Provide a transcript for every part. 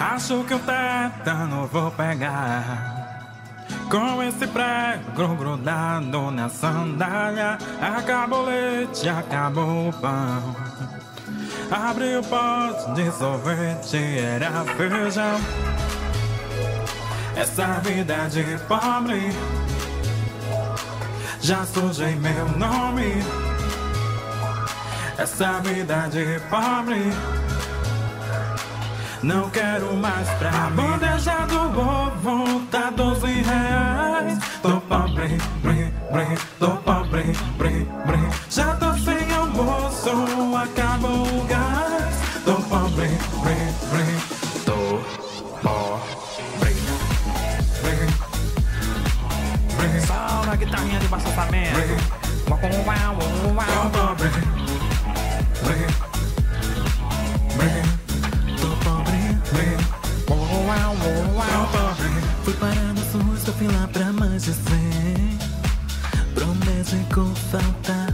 Acho que o tétano vou pegar. Com esse prego grudado na sandália, acabou o leite, acabou o pão. Abri o pote de sorvete, era feijão. Essa vida é de pobre, já sujei meu nome. Essa vida é de pobre. Não quero mais pra a mim. A bandeja do ovo tá 12 reais. Tô pobre, bri, bri, tô pobre, bri, bri. Já tô sem almoço, acabou o gás. Tô pobre, bri, bri, tô pobre, bri, bri. Só na guitarrinha de baixo orçamento. Uau, uau. Fui parar nas ruas da fila pra amanhecer. Pra um médico faltar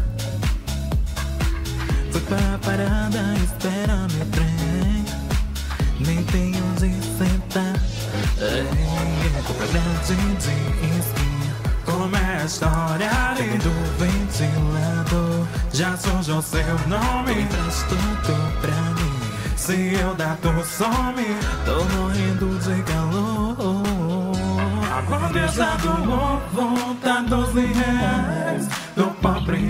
Fui pra parada esperar meu trem. Nem tem onde sentar. Ei, de espinha Como é a história ali? Do ventilador. Já sujou seu nome. Empresto tudo pra mim Se eu dar tu some. Tô morrendo de calor. A bandeja do ovo tá 12 reais Tô pobre,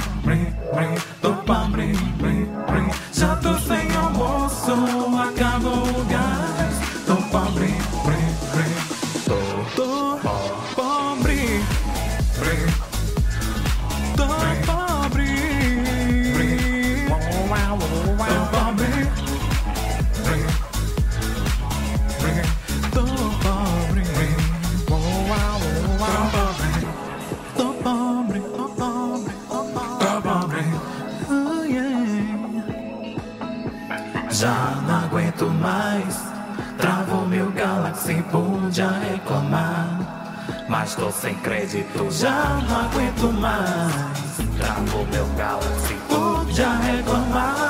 Já não aguento mais. Travou meu Galaxy, podia reclamar. Mas tô sem crédito, já não aguento mais. Travou meu Galaxy, podia reclamar.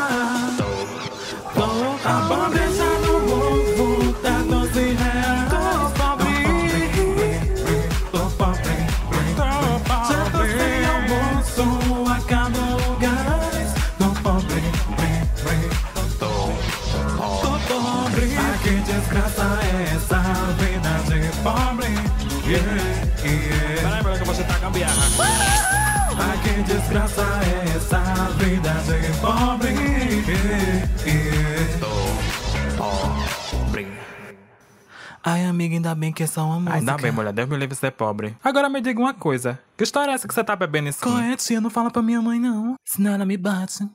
Essa vida de pobre Yeah, yeah Peraí, você tá gambiarra. Ah, que desgraça é essa vida de pobre Yeah, yeah Ai, amiga, ainda bem que é só uma música. Ainda bem, mulher, Deus me livre de ser pobre Agora me diga uma coisa Que história é essa que você tá bebendo isso? Correto, tia, não fala pra minha mãe, não. Senão ela me bate.